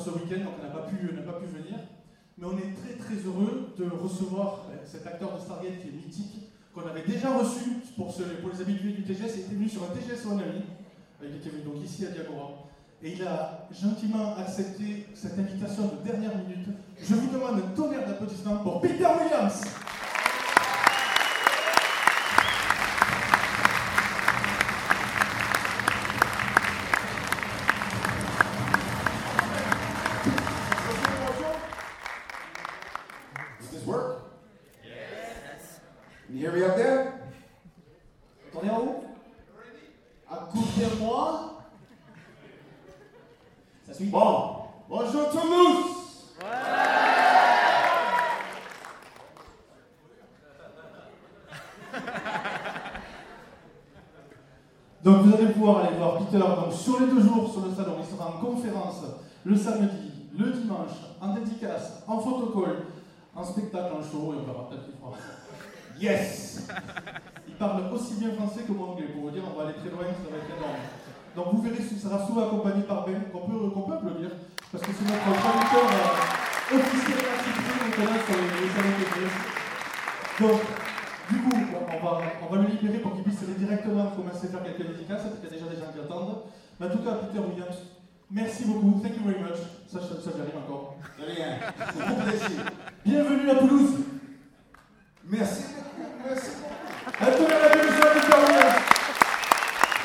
ce week-end, donc elle n'a pas, pu- venir. Mais on est très très heureux de recevoir euh, cet acteur de Stargate qui est mythique, qu'on avait déjà reçu pour, les habitués du TGS. Il était venu sur un TGS One ami. Euh, Il était venu donc ici à Diagora. Et il a gentiment accepté cette invitation de dernière minute. Je vous demande un tonnerre d'applaudissements pour Peter Williams. Does this work? Yes. Can you hear me up there? Attendez en haut. À côté de moi. Ça suit. Bon. Bonjour Toulouse. Donc vous allez pouvoir aller voir Peter donc, sur les deux jours sur le salon. Il sera en conférence le samedi, le dimanche, en dédicace, en photocall, en spectacle, en show, et on verra peut-être qu'il fera. Yes Il parle aussi bien français que mon anglais, pour vous dire, on va aller très loin, ça va être énorme. Donc vous verrez, il sera souvent accompagné par Ben, qu'on peut, qu'on peut applaudir, parce que c'est notre traducteur euh, officiel maintenant sur les, salons. Donc, du coup, on va, on va le libérer pour qu'il puisse aller directement commencer à faire quelques dédicaces, parce qu'il y a déjà des gens qui attendent. Mais en tout cas, Peter Williams, merci beaucoup, thank you very much. Ça, ça, ça j'arrive encore. De rien. Plaisir. Bienvenue à Toulouse. Merci beaucoup. Merci beaucoup. Un tonnerre d'applaudissements à Peter Williams.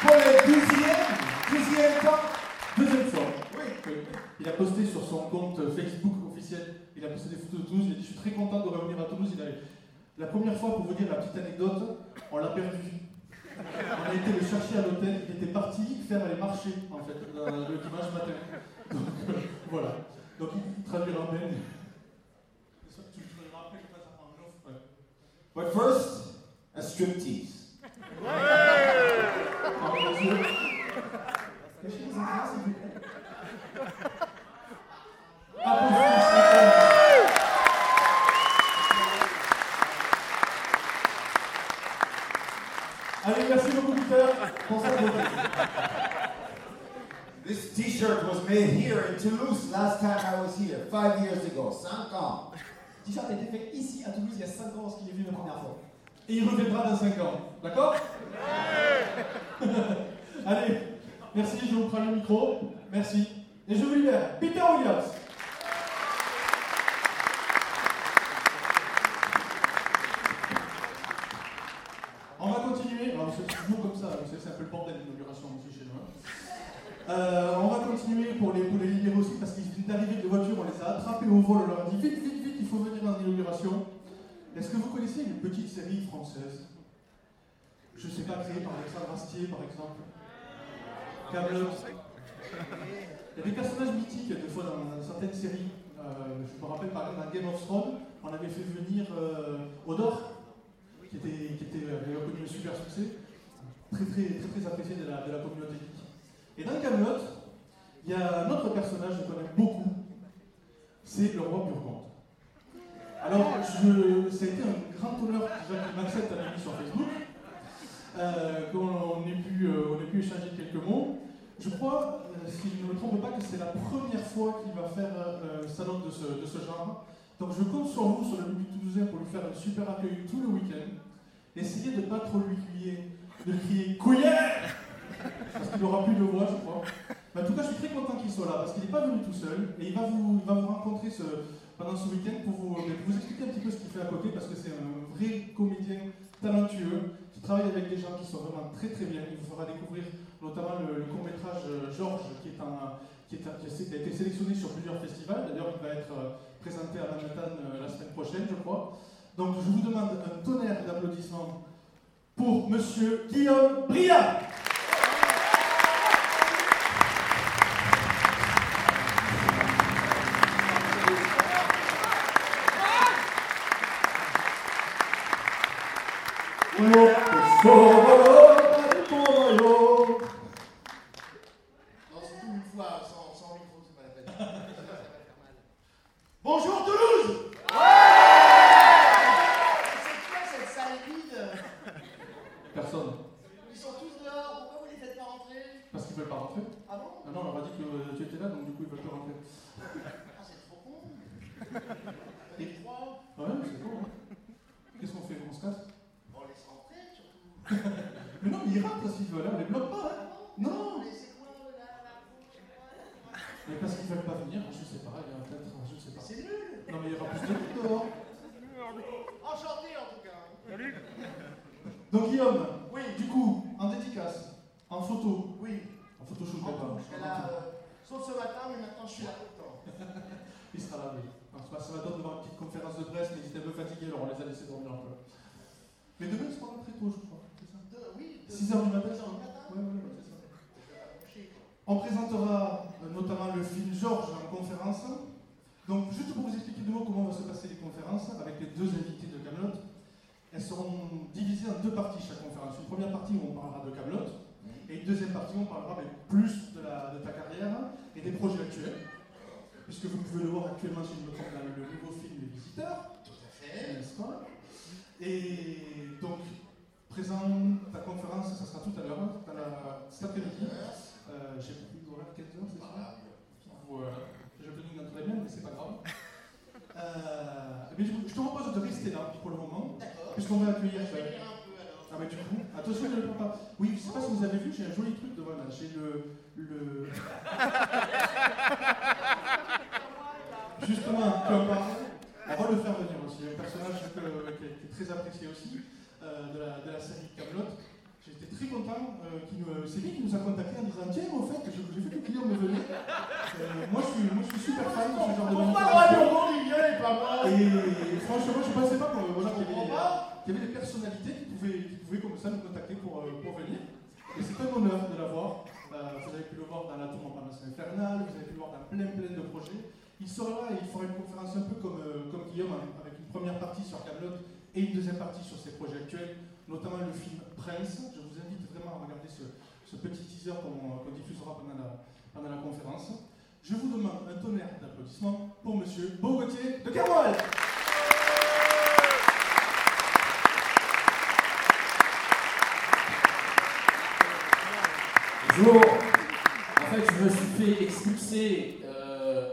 Pour le deuxième, deuxième temps. Deuxième fois. Oui. Il a posté sur son compte Facebook officiel, il a posté des photos de Toulouse, il a dit je suis très content de revenir à Toulouse. Il a- La première fois, pour vous dire la petite anecdote, on l'a perdu. On a été le chercher à l'hôtel, il était parti faire les marchés en fait, le, dimanche matin. Donc euh, voilà. Donc il traduira bien. Ça, Tu traduiras après. But first, a striptease. Pardon, monsieur. Cachez les enfants, s'il vous plaît. Applaudissements. Allez, Peter, pour. This T-shirt was made here in Toulouse last time I was here, five years ago. Cinq ans. Le t-shirt a été fait ici à Toulouse il y a 5 ans lorsqu'il est venu la première fois. Et il reviendra dans 5 ans. D'accord? Allez, merci, je vous prends le micro. Merci. Et je vous libère. Peter Williams. On va continuer. Alors, c'est toujours comme ça, vous savez, c'est un peu le bordel d'inauguration aussi chez nous. hein. Euh, on va continuer pour les, pour les libérer aussi parce qu'ils viennent d'arriver avec des voitures, on les a attrapés au vol, on leur a dit vite, vite, vite, il faut venir dans l'inauguration. Est-ce que vous connaissez une petite série française? Je ne sais pas, créée par Alexandre Astier par exemple Camelot. Il y a des personnages mythiques des fois dans, certaines séries. Euh, je me rappelle par exemple dans Game of Thrones, on avait fait venir euh, Odor, qui était, qui était euh, connu un super succès, très très très, très apprécié de la, communauté. Et dans Camelot, il y a un autre personnage que j'aime beaucoup, c'est le roi Burgonde. Alors, ça a été un grand honneur déjà qu'il m'accepte à l'ami sur Facebook, euh, qu'on ait, pu, euh, ait pu échanger quelques mots. Je crois, euh, si je ne me trompe pas, que c'est la première fois qu'il va faire euh, un salon de ce, genre. Donc je compte sur vous, sur le public toulousain, pour lui faire un super accueil tout le week-end. Essayez de ne pas trop lui crier, de crier couillère Parce qu'il n'aura plus de voix, je crois. En tout cas, je suis très content qu'il soit là, parce qu'il n'est pas venu tout seul, et il va vous, il va vous rencontrer pendant ce week-end pour vous, expliquer un petit peu ce qu'il fait à côté, parce que c'est un vrai comédien talentueux, qui travaille avec des gens qui sont vraiment très très bien. Il vous fera découvrir notamment le, court-métrage Georges, qui, a été sélectionné sur plusieurs festivals. D'ailleurs, il va être euh, présenté à Manhattan euh, la semaine prochaine, je crois. Donc, je vous demande un tonnerre d'applaudissements pour Monsieur Guillaume Briand. fois, sans, sans micro, c'est pas la peine. Ça va faire mal. Bonjour Toulouse C'est quoi cette salle vide Personne. Ils sont tous dehors, pourquoi vous les faites pas rentrer Parce qu'ils veulent pas rentrer. Ah bon Ah non, on leur a dit que euh, tu étais là, donc du coup ils veulent pas rentrer. Ah, c'est trop con On est trois, Ouais, c'est bon. Hein. Qu'est-ce qu'on fait On se casse on laisse rentrer surtout. Mais non, mais ils rentrent s'ils veulent, hein. on les bloque pas. Hein. Non Mais c'est quoi là, là, c'est quoi Mais parce qu'ils veulent pas venir, je sais pas, il y a peut-être, je sais pas. C'est nul Non, mais il y aura plus de monde dehors. Enchanté en tout cas Donc Guillaume, Oui, du coup, en dédicace, en photo, oui. en photo je serai là, euh, sauf ce matin, mais maintenant je suis là tout le temps. Il sera là, oui. Ce matin, devant une petite conférence de presse, mais ils étaient un peu fatigués, alors on les a laissés dormir un peu. Mais demain, ils seront là très tôt, je crois. C'est ça De- oui, de- 6 heures du matin 6 heures du matin Ouais, ouais, ouais, c'est ça. Je vais pas coucher, quoi. On présentera euh, notamment le film Georges en conférence. Donc, juste pour vous expliquer de mots comment vont se passer les conférences avec les deux invités de Camelot. Elles seront divisées en deux parties chaque conférence. Une première partie où on parlera de Camelot et une deuxième partie où on parlera mais, plus de, la, de ta carrière et des projets actuels. Puisque vous pouvez le voir actuellement, si je me trompe, le, nouveau film Les Visiteurs. Tout à fait. N'est-ce pas Et donc, présent, ta conférence, ça sera tout à l'heure, la- cet après-midi. Euh, J'ai plus d'horaire 15h, c'est ça Voilà. J'ai obtenu dans tous les mêmes, mais c'est pas grave. Euh, mais je, je te propose de rester là pour le moment, D'accord. puisqu'on va accueillir. Je vais lire un peu alors. Ah, mais du coup, attention, ne le prends pas. Oui, je sais pas si vous avez vu, j'ai un joli truc devant là. J'ai le. le... Justement, tu en parles. On va le faire venir aussi. Un personnage que- qui est qui est très apprécié aussi euh, de, la, de la série Camelot. J'étais très content. Euh, qu'il nous- c'est lui qui nous a contacté en disant Tiens, au fait, j'ai vu que Clio me venait. Euh, moi, je suis, moi, je suis super fan de ce genre de manifestation. et pas moi Et franchement, je pensais pas qu'on- voilà, qu'il y, pas. qu'il y avait des personnalités qui pouvaient, qui pouvaient comme ça nous contacter pour, euh, pour venir. Et c'est un honneur de l'avoir. Euh, vous avez pu le voir dans la tour en pendant infernale, vous avez pu le voir dans plein plein de projets. Il sera là et il fera une conférence un peu comme, euh, comme Guillaume, hein, avec une première partie sur Camelot et une deuxième partie sur ses projets actuels, notamment le film Prince. Je vous invite vraiment à regarder ce, ce petit teaser qu'on qu'on diffusera pendant la, pendant la conférence. Je vous demande un tonnerre d'applaudissements pour Monsieur Beau Gauthier de Carwell. Bonjour. En fait, je me suis fait expulser euh,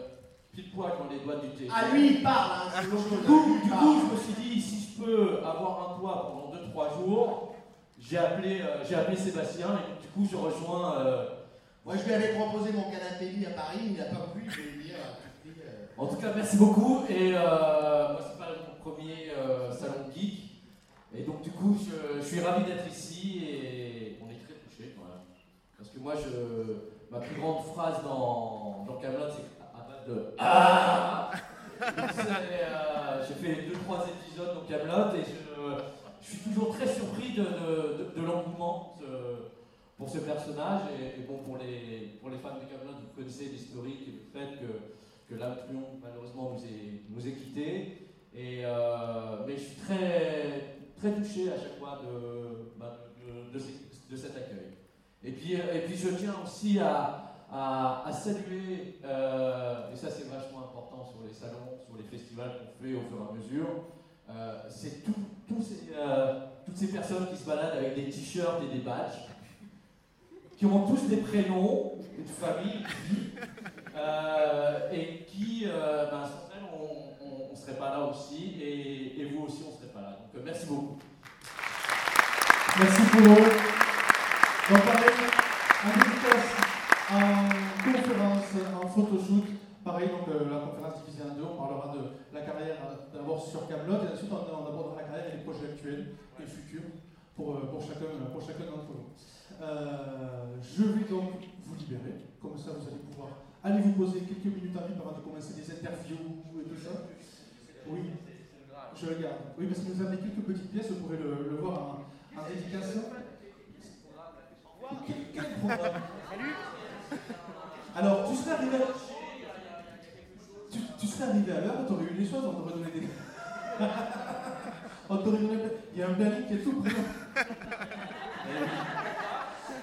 pile poil dans les doigts du thé. Ah lui, il parle, hein, Du coup, du coup, je me suis dit, si je peux avoir un toit pendant 2-3 jours, j'ai appelé, euh, j'ai appelé Sébastien et du coup, je rejoins. euh, Moi, je lui avais proposé mon canapé lit à Paris, il n'a pas voulu, je vais lui tout prix. euh, En tout cas, merci beaucoup. Et moi, c'est pas mon premier salon geek. Et donc, du coup, je, je suis ravi d'être ici et on est très touchés quand même. Parce que moi, je, ma plus grande phrase dans, dans Camelot, c'est à base de Ah euh, J'ai fait 2-3 épisodes dans Camelot et je, je suis toujours très surpris de, de, l'engouement ce- pour ce personnage. Et, bon, pour les, pour les fans de Camelot, vous connaissez l'historique et le fait que que triomphe malheureusement nous est, nous est quitté. Euh, mais je suis très, très touché à chaque fois de, bah, de, cet accueil. Et puis, et puis je tiens aussi à, à, saluer, euh, et ça c'est vachement important sur les salons, sur les festivals qu'on fait au fur et à mesure, euh, c'est euh, toutes ces personnes qui se baladent avec des t-shirts et des badges, qui ont tous des prénoms, une famille, une euh, et qui, euh, ben, sans elles, on ne serait pas là aussi, et, vous aussi, on ne serait pas là. Donc, merci beaucoup. Merci pour eux. Donc, pareil, en dédicace, en conférence, en photoshoot, pareil, donc euh, la conférence divisée en deux, on parlera de la carrière euh, d'abord sur Camelot et ensuite on, on abordera la carrière et les projets actuels et futurs pour, euh, pour chacun, pour chacun d'entre vous. Euh, je vais donc vous libérer, comme ça vous allez pouvoir aller vous poser quelques minutes en libre avant de commencer des interviews et tout ça. Oui, je le garde. Oui, parce que nous avons quelques petites pièces, vous pourrez le, le voir en, en dédicace. Quel, quel programme Alors, tu serais arrivé à... Tu, tu serais arrivé à l'heure, tu aurais eu les choses, on t'aurait donné des... on t'aurait donné... Il y a un planning qui est tout présent.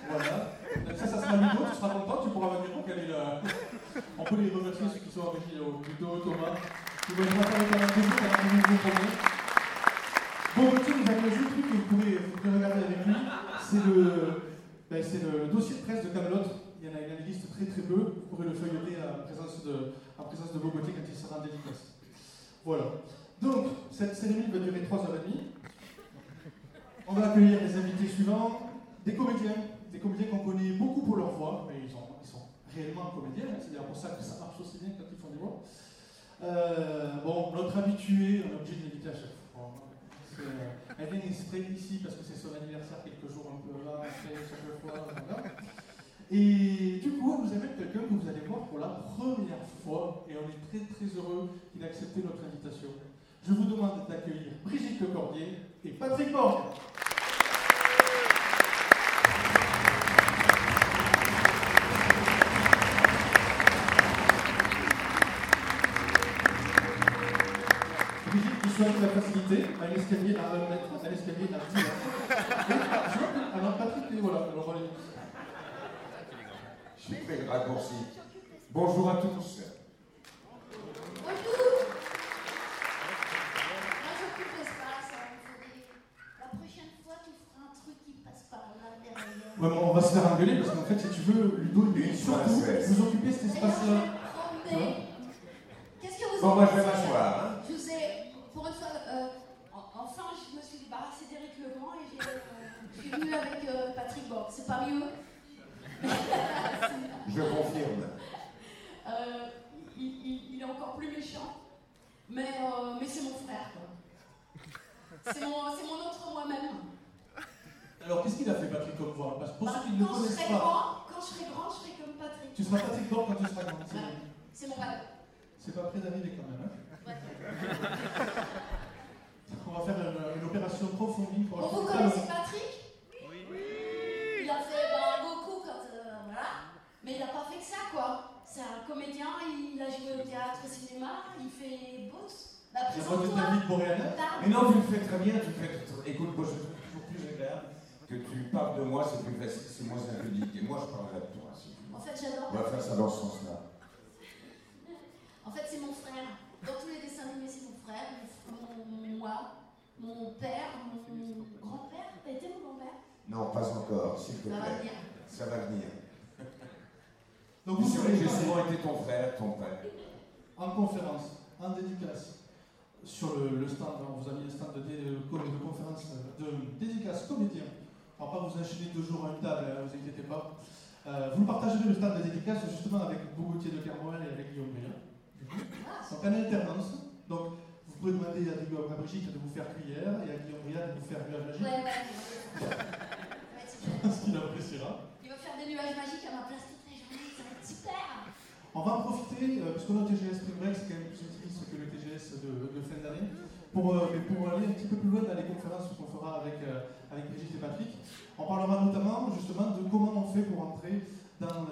Voilà. Ça, ça sera Ludo, tu seras content, tu pourras venir pour caler la, On peut les remercier ceux qui sont régie là-haut. Plutôt Thomas. Qui va être là avec un plaisir, un peu de premier. Bon, Gauthier nous a un truc que vous pouvez, vous regarder avec lui. C'est le, ben, c'est le dossier de presse de Camelot. Il y en a, une liste très très peu. Vous pourrez le feuilleter en présence de, en présence de Bogoté quand il sera en dédicace. Voilà. Donc, cette cérémonie va durer 3h30. On va accueillir les invités suivants, des comédiens, des comédiens qu'on connaît beaucoup pour leur voix, mais ils sont, réellement comédiens, hein. c'est d'ailleurs pour ça que ça marche aussi bien quand ils font des voix. Euh, bon, notre habitué, on est obligé de l'inviter à chaque fois. C'est, euh, elle vient exprès ici parce que c'est son anniversaire quelques jours un peu là, après, chaque fois. Voilà. Et du coup, on nous amène quelqu'un que vous allez voir pour la première fois, et on est très très heureux qu'il ait accepté notre invitation. Je vous demande d'accueillir Brigitte Lecordier et Patrick Borg. Choisit la facilité, un escalier à 1 mètre, un escalier à 10 mètres. Alors Patrick, et voilà, alors allez. Je suis très raccourci. Bonjour à tous. Bonjour Moi j'occupe l'espace, hein. La prochaine fois tu feras un truc qui passe par là derrière. Ouais, on va se faire engueuler parce qu'en fait, si tu veux, Ludo, lui, Une surtout, vous occupez cet espace-là. Qu'est-ce que vous Bon, moi je vais m'asseoir. Hein. Je vous ai, pour une fois, euh, en- enfin je me suis débarrassée d'Éric Legrand et j'ai, euh, je suis venue avec euh, Patrick Borg. C'est pas mieux? Je confirme. Euh, il, il- il est encore plus méchant, mais, euh, mais c'est mon frère. quoi. C'est mon, c'est mon autre moi-même. Alors, qu'est-ce qu'il a fait, Patrick, comme voix? Parce que pour Bah, ceux qui ne le quand je connaissent serai pas, grand, quand je serai grand, je serai comme Patrick. tu seras Patrick Borg quand tu seras grand. c'est- Ouais. C'est mon rêve. C'est pas près d'arriver quand même. hein. Ouais. On va faire une, une opération profondie pour Bon, vous connaissez Patrick Oui. Il a fait ben, beaucoup quand. euh, voilà. Mais il n'a pas fait que ça, quoi. C'est un comédien, il a joué au théâtre, au cinéma, il fait boss. Bah, de présente-toi. David Boréanais. Parle. Mais non, tu le fais très bien. Tu le fais. Écoute, moi je trouve toujours plus agréable que tu parles de moi, c'est plus facile, c'est moins impudique. Et moi je parlerai de toi. si. En fait, j'adore. On va faire ça dans ce sens-là. En fait, c'est mon frère. Dans tous les dessins animés, c'est mon frère, mon, mon- moi, mon père, mon grand-père. T'as été mon grand-père? Non, pas encore, s'il te Ça va plaît. venir. Ça va venir. Donc, vous que j'ai souvent été ton frère, ton père. en conférence, en dédicace, sur le, le stand, hein, vous avez un stand de, dé- de conférence, euh, de dédicace comédien. On va pas vous enchaîner deux jours à une table, ne vous inquiétez pas. Euh, vous partagerez le stand de dédicace justement avec Bogotier de Kermoel et avec Guillaume Bria. Ah, Donc en alternance. Donc vous pouvez demander à, Guillaume- à Brigitte de vous faire cuillère et à Guillaume Bria de vous faire nuage magique. Ouais, ouais. Qu'il appréciera. Il va faire des nuages magiques à ma place toute la journée, ça va être super. On va en profiter, euh, a le TGS Spring c'est quand même plus optimiste que le TGS de, fin d'année, pour, euh, pour aller un petit peu plus loin dans les conférences qu'on fera avec, euh, avec Brigitte et Patrick. On parlera notamment justement de comment on fait pour entrer dans,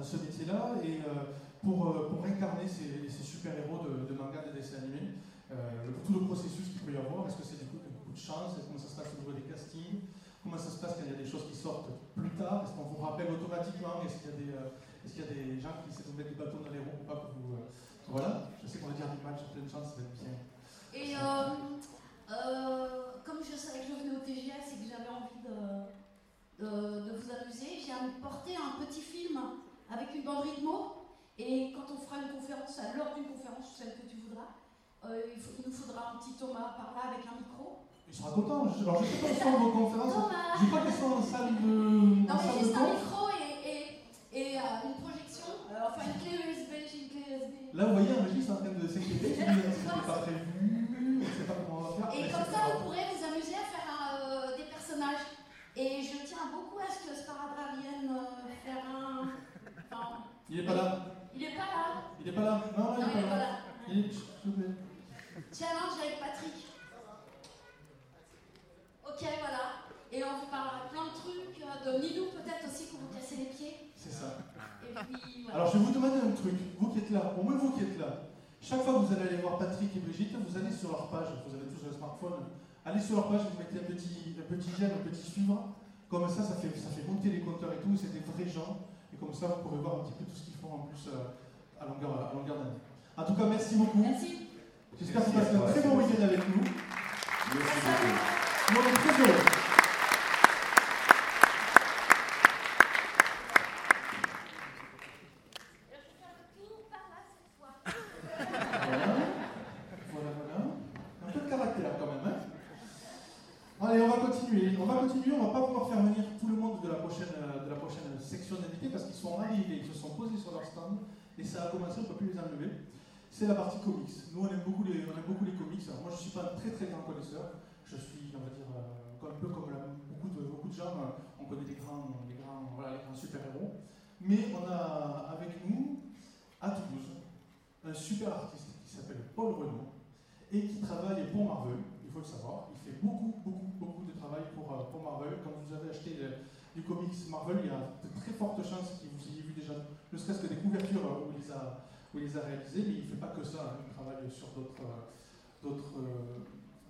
ce métier-là et euh, pour, incarner ces, super-héros de, de manga, de dessins animés. Tout le processus qu'il peut y avoir, est-ce que c'est du coup un coup de chance, comment ça se passe au niveau des castings, comment ça se passe quand il y a des choses qui sortent plus tard, est-ce qu'on vous rappelle automatiquement, est-ce qu'il y a des, est-ce qu'il y a des gens qui essaient de vous mettre des bâtons dans les roues pour pas que vous. euh, voilà, je sais qu'on va dire du mal sur plein de chances, ça va être bien. Et euh, euh, comme je savais que je venais au TGS et que j'avais envie de, de- de vous amuser, j'ai apporté un petit film avec une bande rythmo. Et quand on fera une conférence, à l'heure d'une conférence, celle que tu voudras, euh, il, faut- il nous faudra un petit Thomas par là avec un micro. Il sera content. Je, alors, je sais pas où sont vos conférences. Thomas Je crois qu'elles sont en salle de. Non, mais juste un micro et, euh, une projection, euh, enfin une clé USB, j'ai une clé USB. Là, vous voyez un Régis en train de s'inquiéter. c'était pas prévu On sait pas comment on va faire. Et comme c'est ça, vous pourrez vous amuser à faire euh, des personnages. Et je tiens beaucoup à ce que Sparadrap vienne faire un. Enfin, Il est pas là. il est pas là. Il est pas là. Non, Non, il est pas là. Il est- s'il vous plaît. Challenge avec Patrick. Ok, voilà. Et on vous parlera plein de trucs, de Nidou peut-être aussi pour vous casser les pieds. C'est ça. Et puis voilà. Alors, je vais vous demander un truc. Vous qui êtes là, au moins vous qui êtes là. Chaque fois que vous allez aller voir Patrick et Brigitte, vous allez sur leur page. Vous avez tous un smartphone. Allez sur leur page et vous mettez un petit, un petit j'aime, un petit suivre. Comme ça, ça fait, ça fait monter les compteurs et tout. C'est des vrais gens. Et comme ça, vous pourrez voir un petit peu tout ce qu'ils font en plus euh, à longueur, à longueur d'année. En tout cas, merci beaucoup. Merci. J'espère que vous passez un très bon week-end avec nous. Merci beaucoup. Nous, on est très heureux. Voilà, voilà, voilà. Un peu de caractère quand même. Hein Allez, on va continuer. On va continuer. On va pas pouvoir faire venir tout le monde de la prochaine, euh, de la prochaine section d'invités parce qu'ils sont arrivés, ils se sont posés sur leur stand et ça a commencé, on ne peut plus les enlever. C'est la partie comics. Nous, on aime beaucoup les, on aime beaucoup les comics. Alors, moi, je ne suis pas un très très grand connaisseur. Je suis, on va dire, euh, un peu comme beaucoup, de, beaucoup de gens. euh, on connaît les grands, les grands, voilà, les grands super-héros. Mais on a avec nous, à Toulouse, un super artiste qui s'appelle Paul Renaud et qui travaille pour Marvel, il faut le savoir. Il fait beaucoup, beaucoup, beaucoup de travail pour, euh, pour Marvel. Quand vous avez acheté du comics Marvel, il y a de très fortes chances que vous ayez vu déjà, ne serait-ce que des couvertures euh, où il les a, où il les a réalisées, mais il ne fait pas que ça. hein. Il travaille sur d'autres euh, euh,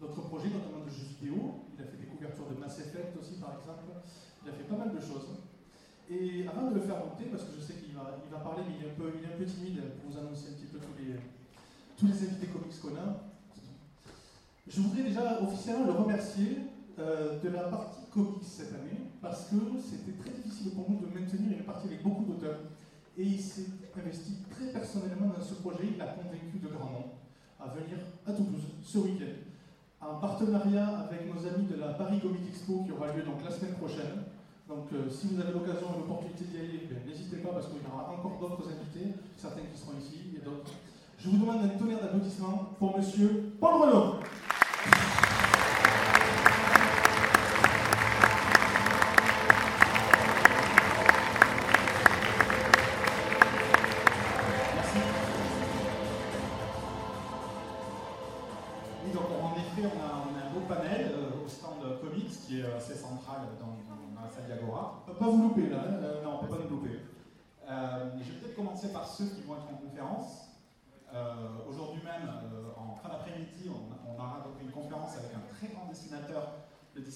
d'autres projets, notamment de jeux vidéo. Il a fait des couvertures de Mass Effect aussi, par exemple. Il a fait pas mal de choses. Et avant de le faire monter, parce que je sais qu'il va, il va parler, mais il est, un peu, il est un peu timide pour vous annoncer un petit peu tous les, tous les invités comics qu'on a. Je voudrais déjà officiellement le remercier de la partie comics cette année, parce que c'était très difficile pour nous de maintenir une partie avec beaucoup d'auteurs. Et il s'est investi très personnellement dans ce projet, il a convaincu de grands noms à venir à Toulouse ce week-end, en partenariat avec nos amis de la Paris Comic Expo qui aura lieu donc la semaine prochaine. Donc euh, si vous avez l'occasion et l'opportunité d'y aller, ben, n'hésitez pas parce qu'il y aura encore d'autres invités, certains qui seront ici et d'autres. Je vous demande un tonnerre d'applaudissements pour monsieur Paul Renaud.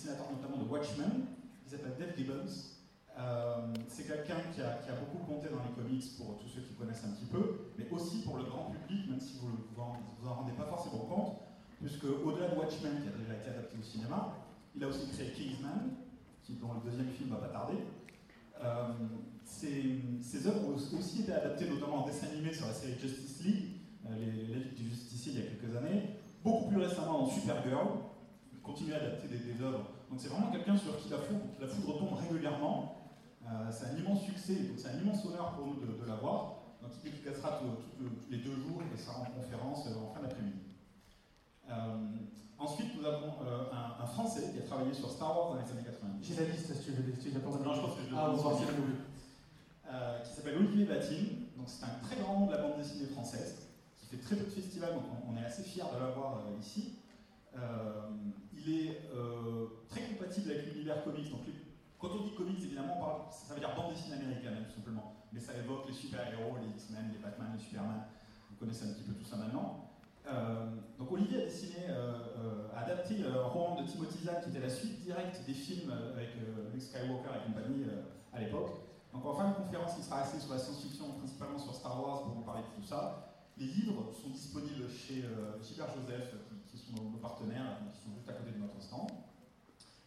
Dessinateur notamment de Watchmen, qui s'appelle Dave Gibbons. Euh, c'est quelqu'un qui a, beaucoup compté dans les comics pour tous ceux qui connaissent un petit peu, mais aussi pour le grand public, même si vous ne vous en, rendez pas forcément compte, puisque au-delà de Watchmen, qui a déjà été adapté au cinéma, il a aussi créé Kingsman, dont le deuxième film va pas tarder. Euh, ces, ces œuvres ont aussi été adaptées notamment en dessin animé sur la série Justice League, euh, les, Ligue du Justicier il y a quelques années, beaucoup plus récemment en Supergirl, il continue à adapter des œuvres. Donc c'est vraiment quelqu'un sur qui la foudre, la foudre tombe régulièrement. Euh, c'est un immense succès, c'est un immense honneur pour nous de, de l'avoir. Donc il dédicacera tous les deux jours et sera en conférence euh, en fin d'après-midi. Euh, ensuite, nous avons euh, un, un Français qui a travaillé sur Star Wars dans les années 90. J'ai la liste si tu veux. Si tu pas Non, je pense que je vais Ah, on va voir si vous elle est euh, qui s'appelle Olivier Vatine. Donc c'est un très grand nom de la bande dessinée française, qui fait très peu de festivals, donc on, on est assez fiers de l'avoir ici. Euh, il est euh, très compatible avec l'univers comics. Donc quand on dit comics, évidemment, ça veut dire bande dessinée américaine, hein, tout simplement. Mais ça évoque les super-héros, les X-Men, les Batman, les Superman. Vous connaissez un petit peu tout ça maintenant. Euh, donc Olivier a dessiné, a adapté un roman de Timothy Zahn qui était la suite directe des films avec Luke Skywalker et compagnie à l'époque. Donc en fin de conférence, il sera axé sur la science-fiction, principalement sur Star Wars pour vous parler de tout ça. Les livres sont disponibles chez Gilbert Joseph, qui, qui nos, partenaires, qui sont juste à côté de notre stand.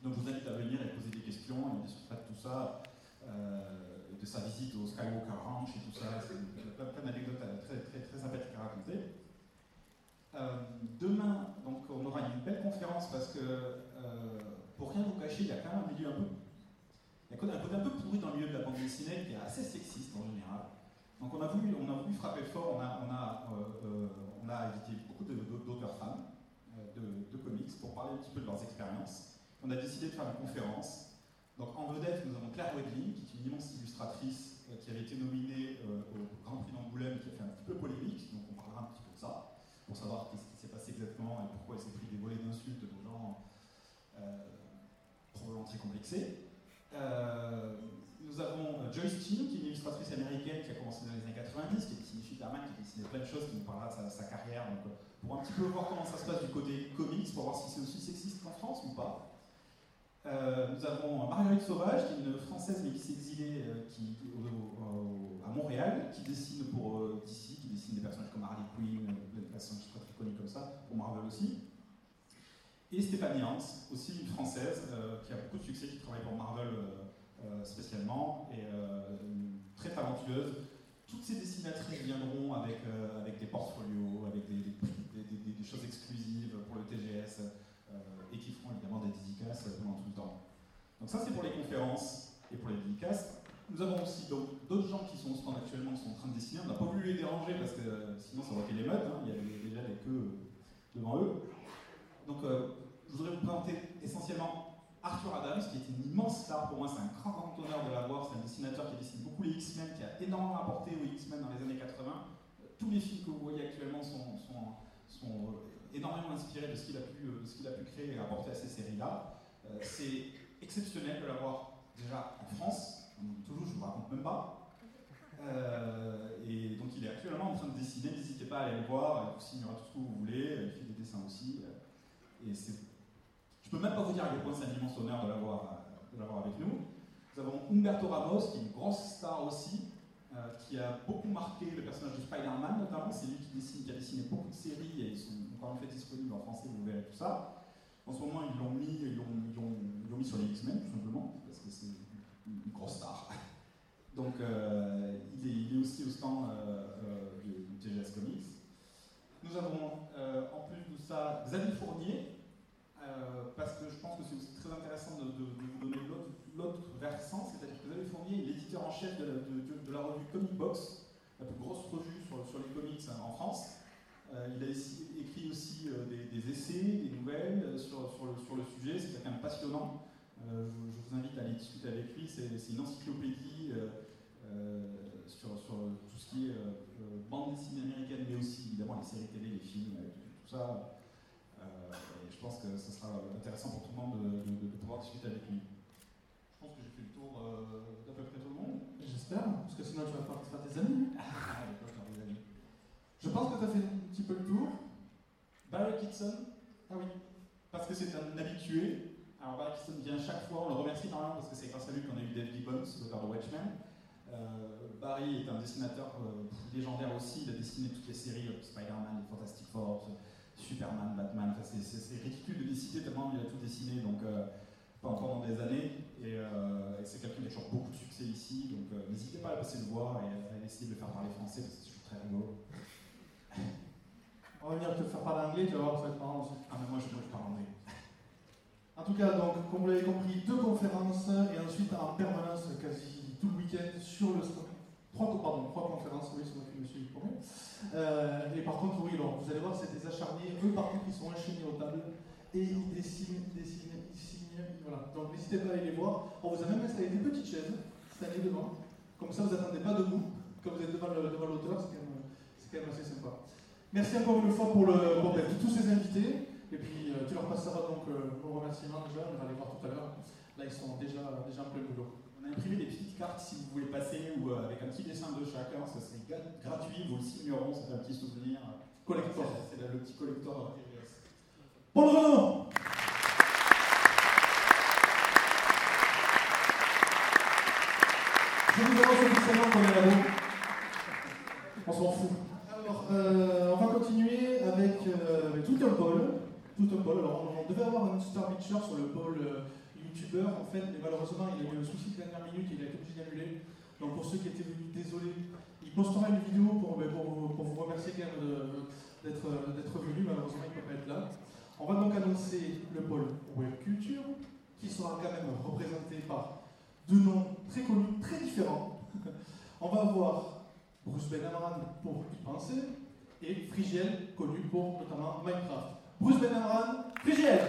Donc je vous invite à venir et poser des questions, et on discutera de tout ça, euh, de sa visite au Skywalker Ranch et tout ça. C'est plein, plein d'anecdotes très, très, très sympathiques à raconter. Euh, demain, donc, on aura une belle conférence parce que, euh, pour rien vous cacher, il y a quand même un milieu un peu. Il y a un côté un peu pourri dans le milieu de la bande dessinée qui est assez sexiste en général. Donc on a voulu, on a voulu frapper fort, on a, euh, on a invité beaucoup de- de- d'auteurs femmes euh, de, de comics pour un petit peu de leurs expériences. On a décidé de faire une conférence. Donc en vedette, nous avons Claire Wedlin, qui est une immense illustratrice euh, qui avait été nominée euh, au Grand Prix d'Angoulême, qui a fait un petit peu polémique, donc on parlera un petit peu de ça, pour savoir qu'est-ce qui s'est passé exactement et pourquoi elle s'est pris des volets d'insultes de gens euh, probablement très complexés. Nous avons Joyce Chin, qui est une illustratrice américaine qui a commencé dans les années 90, qui a dessiné Superman, qui a dessiné plein de choses, qui nous parlera de sa, carrière, pour un petit peu voir comment ça se passe du côté comics, pour voir si c'est aussi sexiste qu'en France ou pas. Euh, nous avons Marguerite Sauvage, qui est une française mais qui s'est exilée euh, à Montréal, qui dessine pour euh, DC, qui dessine des personnages comme Harley Quinn, des personnages très très connus comme ça, pour Marvel aussi. Et Stéphanie Hans, aussi une française euh, qui a beaucoup de succès, qui travaille pour Marvel euh, spécialement, et très talentueuse. Toutes ces dessinatrices viendront avec, avec des portfolios, avec des, des, choses exclusives pour le TGS, et qui feront évidemment des dédicaces pendant tout le temps. Donc ça c'est pour les conférences et pour les dédicaces. Nous avons aussi d'autres gens qui sont au stand actuellement, qui sont en train de dessiner. On n'a pas voulu les déranger parce que euh, sinon ça aurait été l'émeute. Hein. Il y avait déjà des queues euh, devant eux. Donc euh, je voudrais vous présenter essentiellement Arthur Adams, qui est une immense star pour moi. C'est un grand, grand honneur de l'avoir. C'est un dessinateur qui dessine beaucoup les X-Men, qui a énormément apporté aux X-Men dans les années 80. Tous les films que vous voyez actuellement sont, sont énormément inspirés de ce qu'il a, pu, créer et apporter à ces séries-là. C'est exceptionnel de l'avoir déjà en France Toulouse, je ne vous raconte même pas. Euh, et donc il est actuellement en train de dessiner, n'hésitez pas à aller le voir, il vous signera tout ce que vous voulez, il fait des dessins aussi. Euh, et c'est, je peux même pas vous dire à quel point c'est un immense honneur de l'avoir, de l'avoir avec nous. Nous avons Humberto Ramos, qui est une grosse star aussi, euh, qui a beaucoup marqué le personnage de Spider-Man notamment. C'est lui qui, dessine, qui a dessiné beaucoup de séries et ils sont encore une fois disponibles en français, vous verrez tout ça. En ce moment, ils l'ont mis, ils l'ont, mis sur les X-Men, tout simplement, parce que c'est une grosse star. Donc euh, il, est, aussi au stand euh, du, TGS Comics. Nous avons en plus de ça Xavier Fournier, parce que je pense que c'est aussi très intéressant de, vous donner l'autre versant, c'est-à-dire que Xavier Fournier est l'éditeur en chef de la, revue Comic Box, la plus grosse revue sur, les comics en France. il a écrit aussi des, essais, des nouvelles sur, sur, le, sujet, c'est quelqu'un de passionnant. Euh, je, vous invite à aller discuter avec lui. C'est une encyclopédie euh, euh, sur, tout ce qui est bande dessinée américaine, mais aussi évidemment les séries télé, les films, tout, ça. et je pense que ce sera intéressant pour tout le monde de, pouvoir discuter avec lui. Je pense que j'ai fait le tour d'à peu près tout le monde. J'espère, parce que sinon tu vas pas faire des amis. Ah, des amis. Je pense que tu as fait un petit peu le tour. Barry Kitson, ah oui, parce que c'est un habitué, alors Barry Kitson vient chaque fois, on le remercie énormément parce que c'est grâce à lui qu'on a eu Dave Gibbons, l'auteur de Watchmen. Euh, Barry est un dessinateur euh, légendaire aussi, il a dessiné toutes les séries, euh, Spider-Man, Fantastic Four, Superman, Batman, c'est ridicule de décider tellement il a tout dessiné donc, pendant des années. Et, c'est quelqu'un qui a toujours beaucoup de succès ici, donc n'hésitez pas à passer le voir et à essayer de le faire parler français parce que c'est toujours très rigolo. On va venir te faire parler anglais, tu vas voir, ça va être marrant aussi. Ah, mais moi je, moi, je parle anglais. En tout cas, donc, comme vous l'avez compris, deux conférences et ensuite en permanence quasi tout le week-end sur le stand. Trois, pardon, trois conférences, oui, c'est moi qui me suis informé. Euh, et par contre, oui, alors, vous allez voir, c'est des acharnés, eux par contre, ils sont enchaînés aux tables et ils dessinent, ils dessinent, signent, voilà. Donc n'hésitez pas à aller les voir. On vous a même installé des petites chaises cette année devant. Comme ça, vous n'attendez pas debout, comme vous êtes devant l'auteur, c'est quand, même assez sympa. Merci encore une fois pour, le, pour tous ces invités. Et puis euh, tu leur passeras donc euh, nos remerciements déjà, on va les voir tout à l'heure. Là, ils sont déjà, déjà en plein boulot. On a imprimé des petites cartes si vous voulez passer ou euh, avec un petit dessin de chacun, ça serait gratuit, vous le signerons, c'est un petit souvenir. Collector. C'est le petit collector. Paul Renaud Vous. On s'en fout. Alors, euh, on va continuer avec, euh, avec tout un pôle tout un pôle. Alors, on, devait avoir un star Beacher sur le pôle euh, youtubeur, en fait, mais malheureusement, il a eu un souci de dernière minute il a été obligé d'annuler. Donc, pour ceux qui étaient venus, désolé. Il postera une vidéo pour, ben, pour, pour vous remercier quand même d'être venu. Malheureusement, il ne peut pas être là. On va donc annoncer le pôle web culture, qui sera quand même représenté par deux noms très connus, très différents. On va avoir Bruce Benamran pour y penser et Frigiel, connu pour notamment Minecraft. Bruce Benamran, Frigiel.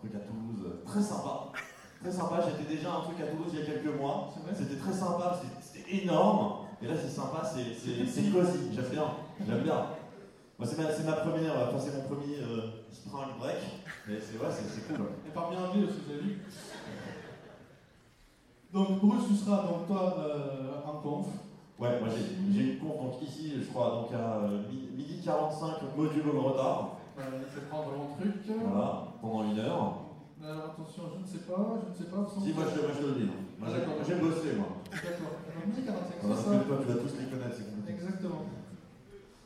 Truc à Toulouse. euh, Très sympa. Très sympa, j'étais déjà un truc à Toulouse il y a quelques mois. C'était très sympa, c'était- énorme. Et là c'est sympa, c'est cosy, j'aime bien. J'aime bien. Moi c'est ma, ma première, enfin c'est mon premier euh, spring break. Mais c'est ouais, c'est cool. Et par bien anglais aussi, vous avez vu Donc, Bruce, tu seras donc toi euh, en conf. Ouais, moi j'ai une conf donc ici, je crois, donc à euh, mi- midi 45, module au retard. Voilà, je vais prendre mon truc. Voilà, pendant une heure. Alors, attention, je ne sais pas, je ne sais pas. Si, moi je, moi, je le dis. Moi j'ai bossé, moi. D'accord. Alors, 45, Voilà, c'est parce ça que toi, tu vas tous les connaître, c'est compliqué. Exactement.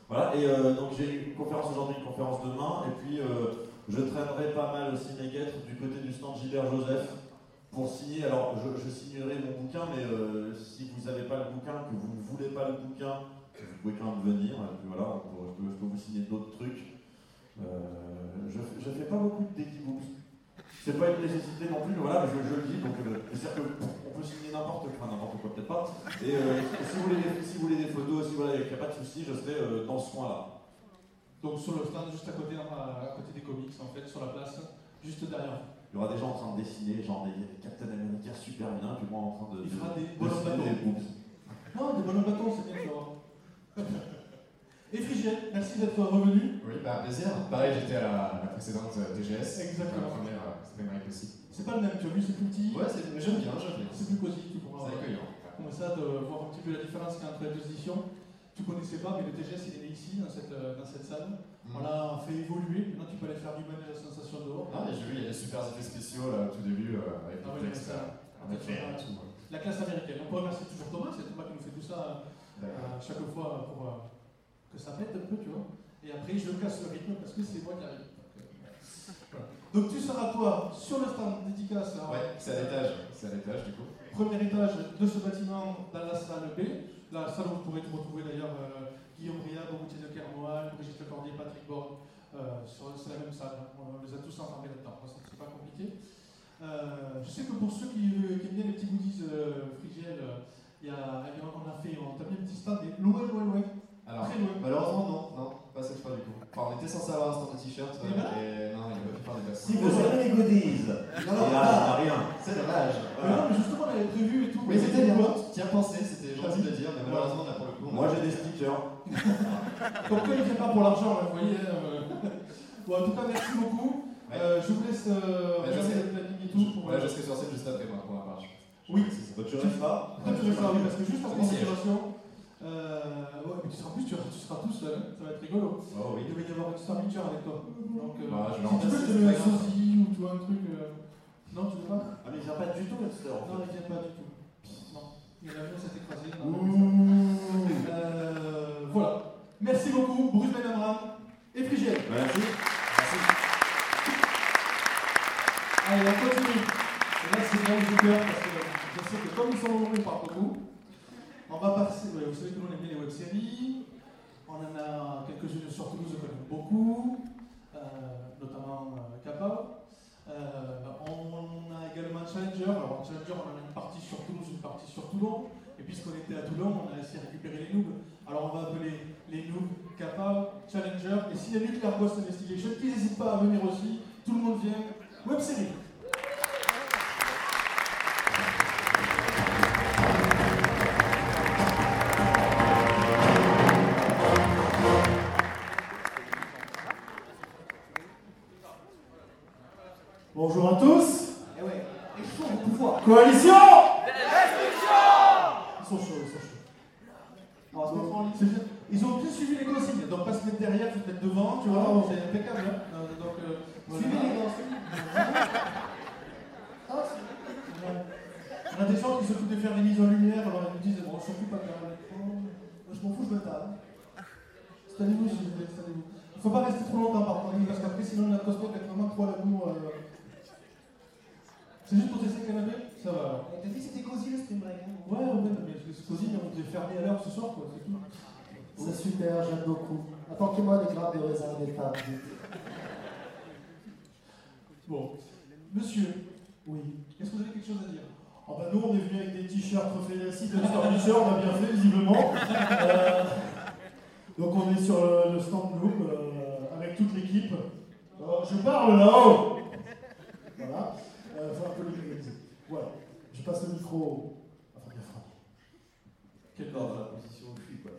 Voilà, et euh, donc j'ai une conférence aujourd'hui, une conférence demain, et puis euh, je traînerai pas mal aussi mes guêtres du côté du stand Gilbert Joseph pour signer. Alors je, je signerai mon bouquin, mais euh, si vous n'avez pas le bouquin, que vous ne voulez pas le bouquin, vous pouvez quand même venir, et puis voilà, peux, je peux vous signer d'autres trucs. Euh, je, je fais pas beaucoup de Dickie C'est pas une nécessité non plus, mais voilà, je, je le dis, donc euh, c'est-à-dire qu'on peut signer n'importe quoi, n'importe quoi peut-être pas. Et euh, si, vous voulez des, si vous voulez des photos, si voilà, il n'y a pas de souci, je serai dans ce coin-là. Donc, sur le stand, juste à côté, à, à côté des comics, en fait, sur la place, juste derrière. Il y aura des gens en train de dessiner, genre des Captain America super bien, puis moi en train de, Il de- fera des de des boobs. Non, des ballons bâtons, c'est bien, tu. Et Frigel, merci d'être revenu. Oui, bah plaisir. Pareil, j'étais à la précédente euh, TGS. Exactement. La première, euh, c'était Mike aussi. C'est pas le même, tu as vu, c'est plus petit. Ouais, c'est- mais j'aime bien, j'aime bien. C'est plus cosy, tu pourras C'est accueillant. comme ça de voir un petit peu la différence qu'il y a entre les deux éditions. Tu connaissais pas, mais le TGS il est né ici, dans cette, euh, dans cette salle. Mm. On l'a fait évoluer. Maintenant, tu peux aller faire du manège à sensation dehors. Mais j'ai vu, il y a des super effets spéciaux là, au tout début euh, avec Ah le oui, mais texte ça, euh, en éclair et tout. La classe américaine. On peut remercier toujours Thomas, c'est Thomas qui nous fait tout ça euh, chaque fois pour euh, que ça pète un peu, tu vois. Et après, je casse le rythme parce que c'est moi qui arrive. Donc, voilà. Donc, tu seras toi sur le stand dédicace. alors, Ouais, c'est à l'étage. C'est à l'étage du coup. Premier étage de ce bâtiment dans la salle B. La salle où vous pourrez retrouver d'ailleurs euh, Guillaume Briard, Routier de Kermoal, Brigitte Lecordier, Patrick Borg. Euh, c'est la même salle. hein. On les a tous enfermés là-dedans. C'est pas compliqué. Euh, je sais que pour ceux qui, euh, qui aiment bien les petits goodies y a, y a- on a fait, on a mis un petit stand, mais loin, loin, loin. Alors, malheureusement, non, non, pas cette fois du coup. Enfin, on était censé avoir un stand de t-shirt Et voilà. et non, il a pas pu faire des places. Si vous avez les goodies, Non, non, ah, rien. c'est dommage. Mais non, mais justement, on avait prévu et tout. Mais c'était bien, Voilà. tu as pensé, c'était gentil de le dire, mais malheureusement, là pour le coup, Moi j'ai des stickers. Comme quoi, il ne fait pas pour l'argent, vous voyez. euh. Bon, en tout cas, merci beaucoup. Ouais. Euh, je vous laisse euh, Ouais, je regarder le planning et tout. Pour, Ouais, je serai sur scène juste après moi, pour ma part. Oui. précise. Bah, tu restes là Toi, tu restes là, oui, parce que juste siège. motivation, euh, ouais, mais tu seras, en plus, tu, tu seras tout seul, hein, ça va être rigolo. Oh Il devait y avoir une star avec toi. Donc, euh, Bah, je si tu veux, je te remplacer, mets un sosie ou tu vois un truc. euh, Non, tu veux pas Ah mais il vient pas du tout Non, fait. il vient pas du tout. Non. L'avion s'est écrasé. Ouh. Euh, voilà. Merci beaucoup, Bruce Benamram et Frigel. Merci. Allez, on continue. Et là, c'est bien le parce que je sais que comme ils sont nombreux, on parle beaucoup. On va passer, vous savez que nous on aime bien les web-séries. On en a quelques-unes sur Toulouse qu'on aime beaucoup, euh, notamment euh, Kappa. Euh, on a également Challenger. Alors, en Challenger, on en a une partie sur Toulouse, une partie sur Toulon. Et puisqu'on était à Toulon, on a essayé de récupérer les noobs. Alors, on va appeler les noobs Kappa, Challenger. Et s'il y a Nuclear Ghost Investigation, n'hésite pas à venir aussi. Tout le monde vient. Web Coalition Ils sont chauds, ils sont chauds. Se mettre en ligne. Ils ont bien suivi les consignes, donc pas se mettre derrière, se mettre devant, tu vois, c'est impeccable. Hein. Euh, donc, euh, suivez les consignes. Ah. On a des gens qui s'occupent de faire des mises en lumière, alors ils nous disent Bon, on s'occupe pas de. Moi, je m'en fous, je me tape. Installez-vous, s'il vous plaît, installez-vous. Il faut pas rester trop longtemps par contre, parce qu'après, sinon, va être vraiment trop à la boue. euh. C'est juste pour tester le canapé? Ça va alors. T'as dit que c'était cosy le spring break. hein Ouais, ouais, mais c'est cosy, mais on devait fermer à l'heure ce soir, quoi, c'est tout. C'est super, j'aime beaucoup. Apportez-moi des grappes de raisin des femmes. Bon. Monsieur, Oui. est-ce quelque chose à dire? Ah bah nous, on est venu avec des t-shirts Félicie de Stormisher, on a bien fait visiblement. Euh, donc on est sur le, le stand Bloom euh, avec toute l'équipe. Euh, je parle là-haut Voilà, euh, faut un peu l'organiser. Voilà, je passe le micro à Fabien Franck. Quel dans la position où je suis, quoi.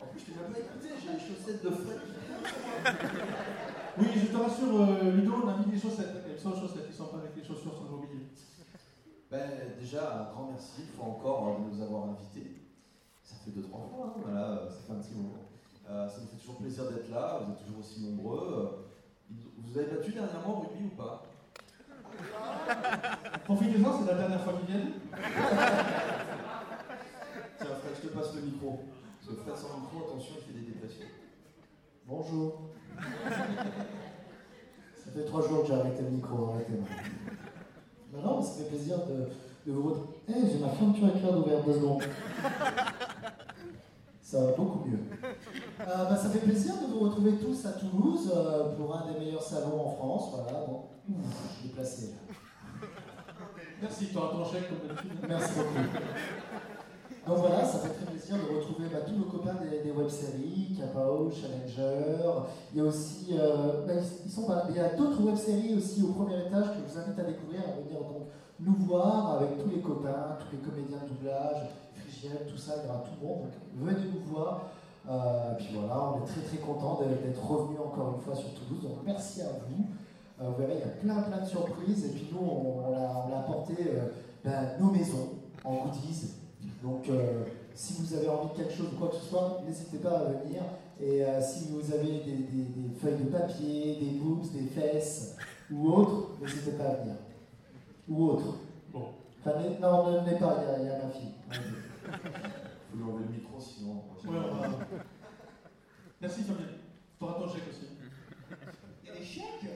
En plus, je t'ai même pas écouté, j'ai les chaussettes de Fred. Oui, je te rassure, euh, Ludo, on a mis des chaussettes. Elles sont chaussettes, ils sont pas avec les chaussures sur le mobilier. Ben, déjà, un grand merci une fois encore euh, de nous avoir invités. Ça fait deux, trois fois, hein, voilà, euh, ça fait un petit moment. Euh, ça me fait toujours plaisir d'être là, vous êtes toujours aussi nombreux. Vous avez battu dernièrement au rugby ou pas? Profitez-en, c'est la dernière fois qu'ils viennent. Tiens, Fred, je te passe le micro. Parce que Fred sans micro, attention, il fait des dépressions. Bonjour. Ça fait trois jours que j'ai arrêté le micro, arrêtez-moi. Non, non, ça fait plaisir de, de vous retrouver. Eh, j'ai ma fermeture éclair d'ouvert deux secondes. Ça va beaucoup mieux. Euh, bah, ça fait plaisir de vous retrouver tous à Toulouse euh, pour un des meilleurs salons en France. Voilà, bon. Ouf, je l'ai placé là. Merci, tu auras ton chèque comme d'habitude. Merci beaucoup. Donc voilà, ça fait très plaisir de retrouver bah, tous nos copains des, des web-séries, Capao, Challenger. Il y a aussi, euh, bah, ils, sont il y a d'autres web-séries aussi au premier étage que je vous invite à découvrir, à venir donc nous voir avec tous les copains, tous les comédiens de doublage, Frigiel, tout ça, il y aura tout le monde. Donc venez nous voir. Euh, puis voilà, on est très très content d'être revenu encore une fois sur Toulouse. Donc merci à vous. Euh, vous verrez, il y a plein plein de surprises. Et puis nous, on, on l'a apporté euh, ben, nos maisons en goodies. Donc, euh, si vous avez envie de quelque chose ou quoi que ce soit, n'hésitez pas à venir. Et euh, si vous avez des, des- des feuilles de papier, des boobs, des fesses ou autres, n'hésitez pas à venir. Ou autre. Bon. Enfin, non, ne venez pas, il y a- il y, a ma fille. Faut lui enlever le micro, sinon. Ouais, on va- Merci Fabien. Tu auras ton chèque aussi. Il y a des chèques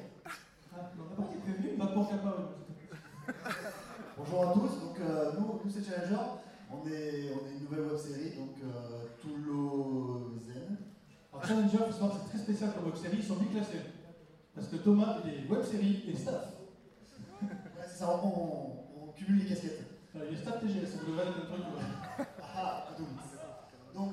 Ah, on n'a pas été prévenu, pas pour Capao. Bonjour à tous, donc euh, nous, nous c'est Challenger, on est, on est une nouvelle web série, donc euh, Toulousaine. Alors Challenger, c'est très spécial comme web série, ils sont classés. Parce que Thomas, il est web série et staff. Ouais, c'est ça, on, on cumule les casquettes. Il est staff TGS, on devrait être un truc. euh, Ah, donc.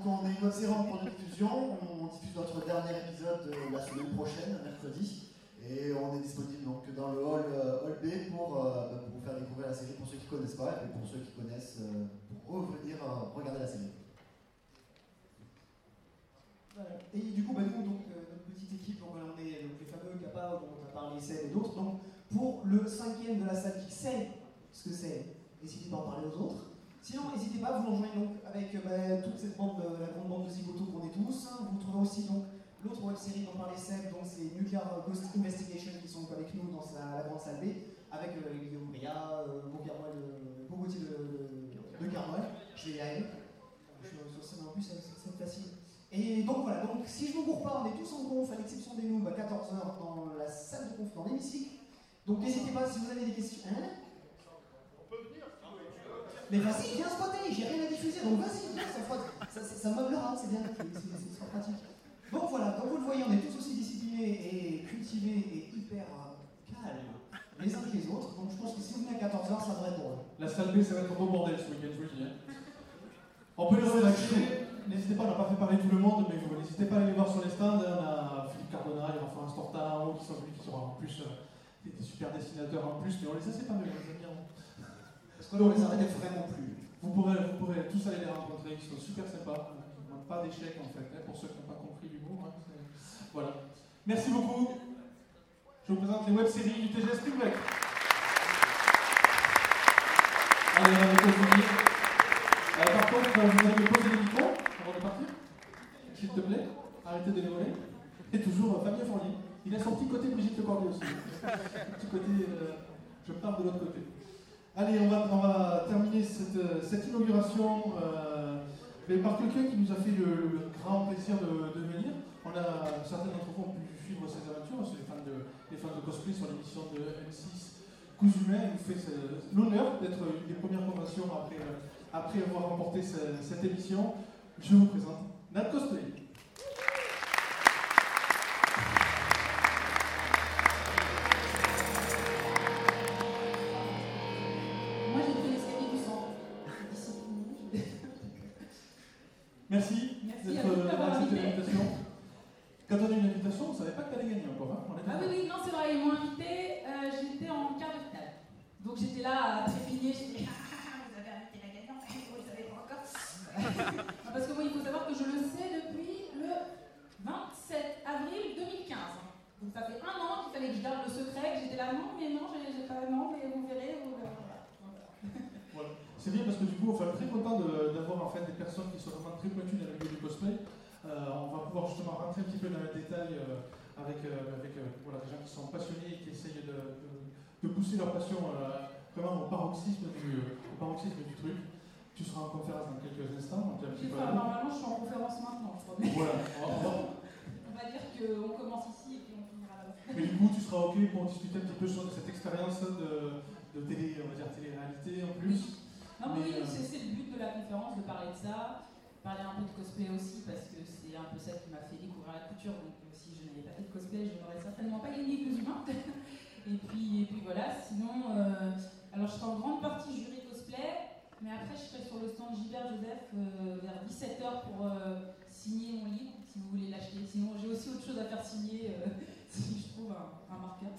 On est une web série en cours de diffusion, on diffuse notre dernier épisode la semaine prochaine, mercredi, et on est disponible donc dans le hall, euh, hall B pour, euh, bah, pour vous faire découvrir la série pour ceux qui ne connaissent pas, et pour ceux qui connaissent, euh, pour revenir regarder la série. Et du coup, bah, nous, donc, notre petite équipe, donc, on est donc, les fameux capables dont on a parlé, Seb et d'autres. Donc, pour le cinquième de la salle qui sait ce que c'est, n'hésitez pas à en parler aux autres. Sinon, n'hésitez pas, vous nous rejoignez donc avec bah, toute cette bande, de- la grande bande de zigotos qu'on est tous. Vous trouverez aussi donc l'autre web série dont parlait Seb, donc c'est Nuclear Ghost Investigation qui sont avec nous dans la grande salle B, avec euh, Guillaume Bria, euh, Beau de, de. Je vais y arriver. Je suis sur scène en plus, c'est facile. Et donc voilà, donc si je ne gourre pas, on est tous en conf, à l'exception des noobs, à 14h dans la salle de conf, dans l'hémicycle. Donc n'hésitez pas si vous avez des questions. Hein Mais vas-y, viens spotter, j'ai rien à diffuser, donc vas-y, viens, ça, ça, ça, c'est bien, c'est- pratique. Donc voilà, comme vous le voyez, on est tous aussi disciplinés et cultivés et hyper euh, calmes les uns que les autres. Donc je pense que si vous venez à 14h, ça devrait être drôle. La salle B, ça va être un beau bordel ce week-end, je vous le dis. hein. On peut les remercier. N'hésitez pas, on n'a pas fait parler tout le monde, mais vous n'hésitez pas à aller voir sur les stands. On a Philippe Cardona, il y a Florence Torta en haut qui sont venus, qui seront en plus euh, des, des super dessinateurs en plus, mais on les a séparés, on les a mis en- Parce que là, on les arrêtait vraiment plus. Vous pourrez, vous pourrez tous aller les rencontrer, ils sont super sympas. Ils ne pas d'échec en fait, hein, pour ceux qui n'ont pas compris l'humour. hein, c'est- voilà. Merci beaucoup. Je vous présente les web-séries du TGS Springback. Allez, on va continuer. Euh, par contre, vous allez me poser les micros avant de partir S'il te plaît, arrêtez de les voler. Et toujours euh, Fabien Fournier. Il a son petit côté Brigitte Lecordier aussi. Petit côté, euh, je pars de l'autre côté. Allez, on va, terminer cette, euh, cette inauguration euh, par quelqu'un qui nous a fait le, grand plaisir de venir. Certains d'entre vous ont pu suivre ses aventures, les fans de, les fans de cosplay sur l'émission de M6 Cousumet. Nous fait l'honneur d'être une des premières conventions après, euh, après avoir remporté ce- cette émission. Je vous présente Nat Cosplay. Donc j'étais là à trépigner, j'ai dit Ah, vous avez invité la gagnante, vous ne savez pas encore. Parce que moi, il faut savoir que je le sais depuis le 27 avril 2015. Donc ça fait un an qu'il fallait que je garde le secret, que j'étais là, non, mais non, j'ai pas, non, mais vous verrez. Vous verrez. Voilà. Voilà. C'est bien parce que du coup, on est très content d'avoir en fait des personnes qui sont vraiment très pointues dans le milieu du cosplay. Euh, on va pouvoir justement rentrer un petit peu dans le détail euh, avec, euh, avec euh, voilà, des gens qui sont passionnés et qui essayent de, de- de pousser leur passion euh, vraiment au paroxysme, du, au paroxysme du truc. Tu seras en conférence dans quelques instants. un petit peu normalement, je suis en conférence maintenant, je Voilà. On va- on va dire qu'on commence ici et puis on finira là-bas. Mais du coup, tu seras OK pour discuter un petit peu sur cette expérience de, de télé, on va dire télé-réalité en plus. Non, mais oui, euh, c'est le but de la conférence, de parler de ça, parler un peu de cosplay aussi, parce que c'est un peu ça qui m'a fait découvrir la couture. Donc, euh, si je n'avais pas fait de cosplay, je n'aurais certainement pas gagné plus humain. et, puis, et puis voilà, sinon, euh, alors je serai en grande partie jury cosplay, mais après, je serai sur le stand Gilbert Joseph euh, vers 17h pour euh, signer mon livre, si vous voulez l'acheter. Sinon, j'ai aussi autre chose à faire signer, si je trouve un, un marqueur.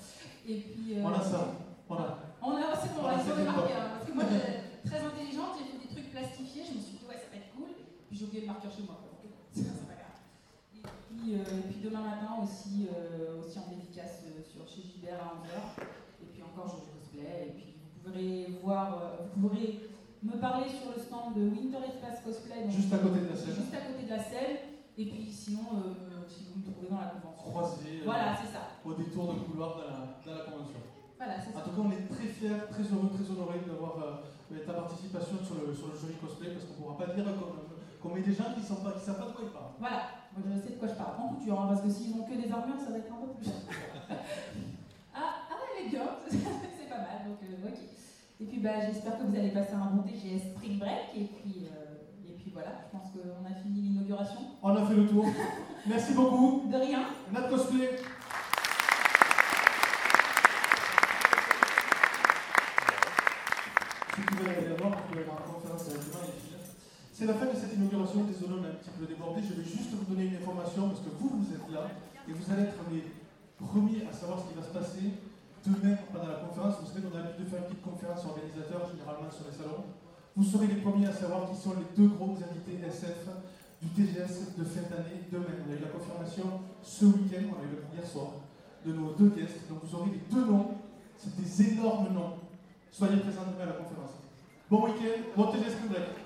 Et puis, On a ça. Voilà. on a, c'est bon, on a le marqueur. Parce que moi, très intelligente, j'ai fait des trucs plastifiés, je me suis dit, ouais, ça va être cool. Puis j'ai oublié le marqueur chez moi. Et puis, euh, et puis demain matin aussi, euh, aussi en dédicace euh, sur, chez Gilbert à 11h. Et puis encore, je cosplay. Et puis vous pourrez voir, euh, vous pourrez me parler sur le stand de Winter Espace Cosplay. donc, Juste à côté de la scène. Juste à côté de la scène. Et puis sinon, euh, si vous me trouvez dans la convention. Croisé. euh, Voilà, c'est ça. Au détour de couloir dans la, convention. Voilà, c'est En ça. tout cas, on est très fiers, très heureux, très honorés d'avoir euh, ta participation sur le, sur le jury cosplay parce qu'on ne pourra pas dire qu'on met des gens qui ne savent pas qui savent pas de quoi ils parlent. Voilà, moi je sais de quoi je parle. En couture, hein, parce que s'ils ont que des armures, ça va être un peu plus. ah, ah, elle est bien, c'est pas mal, donc euh, ok. Et puis bah, j'espère que vous allez passer un bon TGS Spring Break, et puis, euh, et puis voilà, je pense qu'on a fini l'inauguration. On a fait le tour. Merci beaucoup. De rien. Nat Cosplay. C'est la fin de cette inauguration, désolé on a un petit peu débordé, je vais juste vous donner une information parce que vous, vous êtes là et vous allez être les premiers à savoir ce qui va se passer demain pendant la conférence. Vous savez qu'on a l'habitude de faire une petite conférence organisateur généralement sur les salons. Vous serez les premiers à savoir qui sont les deux gros invités SF du TGS de fin d'année demain. On a eu la confirmation ce week-end, on a eu le hier soir, de nos deux guests. Donc vous aurez les deux noms, c'est des énormes noms. Soyez présents demain à la conférence. Bon week-end, bon TGS Québec.